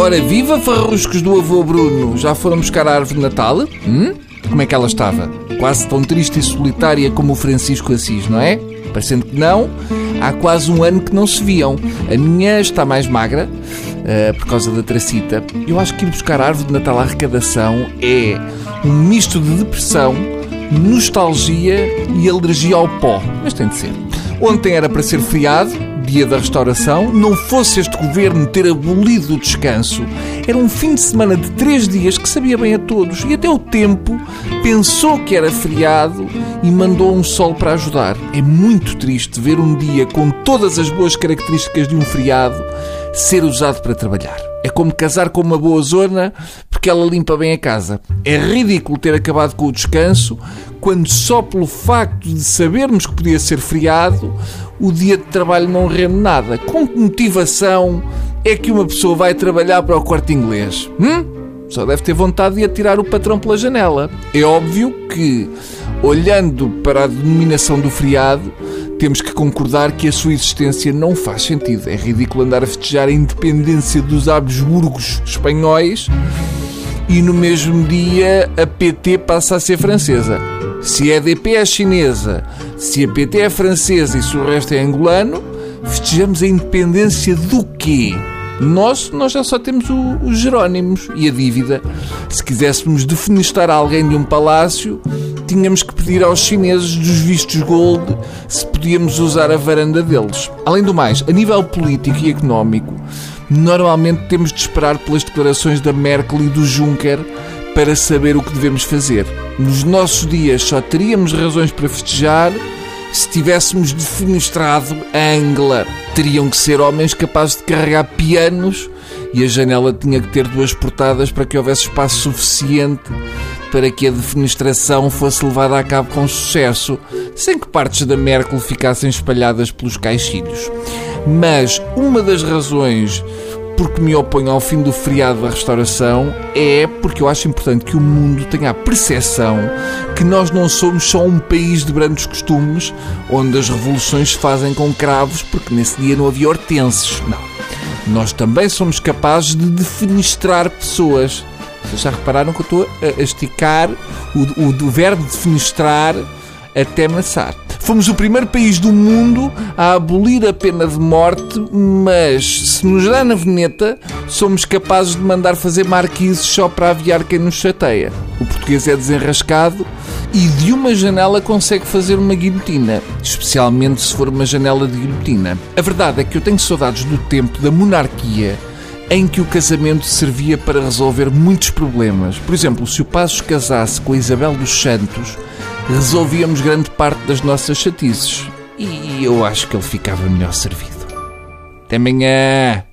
Ora, viva farruscos do avô Bruno! Já foram buscar a árvore de Natal? Hum? Como é que ela estava? Quase tão triste e solitária como o Francisco Assis, não é? Parecendo que não, há quase um ano que não se viam. A minha está mais magra, uh, por causa da tracita. Eu acho que ir buscar a árvore de Natal à arrecadação é um misto de depressão, nostalgia e alergia ao pó. Mas tem de ser. Ontem era para ser feriado, dia da restauração, não fosse este governo ter abolido o descanso, era um fim de semana de três dias que sabia bem a todos. E até o tempo pensou que era feriado e mandou um sol para ajudar. É muito triste ver um dia com todas as boas características de um feriado ser usado para trabalhar. É como casar com uma boa zona porque ela limpa bem a casa. É ridículo ter acabado com o descanso quando só pelo facto de sabermos que podia ser feriado o dia de trabalho não rende nada. Com que motivação é que uma pessoa vai trabalhar para o quarto inglês? Hum? Só deve ter vontade de atirar o patrão pela janela. É óbvio que, olhando para a denominação do feriado, temos que concordar que a sua existência não faz sentido. É ridículo andar a festejar a independência dos Habsburgos espanhóis e no mesmo dia a PT passa a ser francesa. Se a EDP é chinesa, se a PT é francesa e se o resto é angolano, festejamos a independência do quê? Nós, nós já só temos os Jerónimos e a dívida. Se quiséssemos defenestar alguém de um palácio, tínhamos que pedir aos chineses dos vistos gold se podíamos usar a varanda deles. Além do mais, a nível político e económico, normalmente temos de esperar pelas declarações da Merkel e do Juncker para saber o que devemos fazer. Nos nossos dias só teríamos razões para festejar se tivéssemos defenestrado a Angela. Teriam que ser homens capazes de carregar pianos e a janela tinha que ter duas portadas para que houvesse espaço suficiente para que a defenestração fosse levada a cabo com sucesso, sem que partes da Merkel ficassem espalhadas pelos caixilhos. Mas uma das razões porque me oponho ao fim do feriado da restauração é porque eu acho importante que o mundo tenha a percepção que nós não somos só um país de brandos costumes onde as revoluções se fazem com cravos porque nesse dia não havia hortenses. Não. Nós também somos capazes de defenestrar pessoas. Vocês já repararam que eu estou a esticar o, o, verbo defenestrar até maçar. Fomos o primeiro país do mundo a abolir a pena de morte, mas se nos dá na veneta, somos capazes de mandar fazer marquises só para aviar quem nos chateia. O português é desenrascado e de uma janela consegue fazer uma guilhotina, especialmente se for uma janela de guilhotina. A verdade é que eu tenho saudades do tempo da monarquia em que o casamento servia para resolver muitos problemas. Por exemplo, se o Passos casasse com a Isabel dos Santos, resolvíamos grande parte das nossas chatices. E eu acho que ele ficava melhor servido. Até amanhã!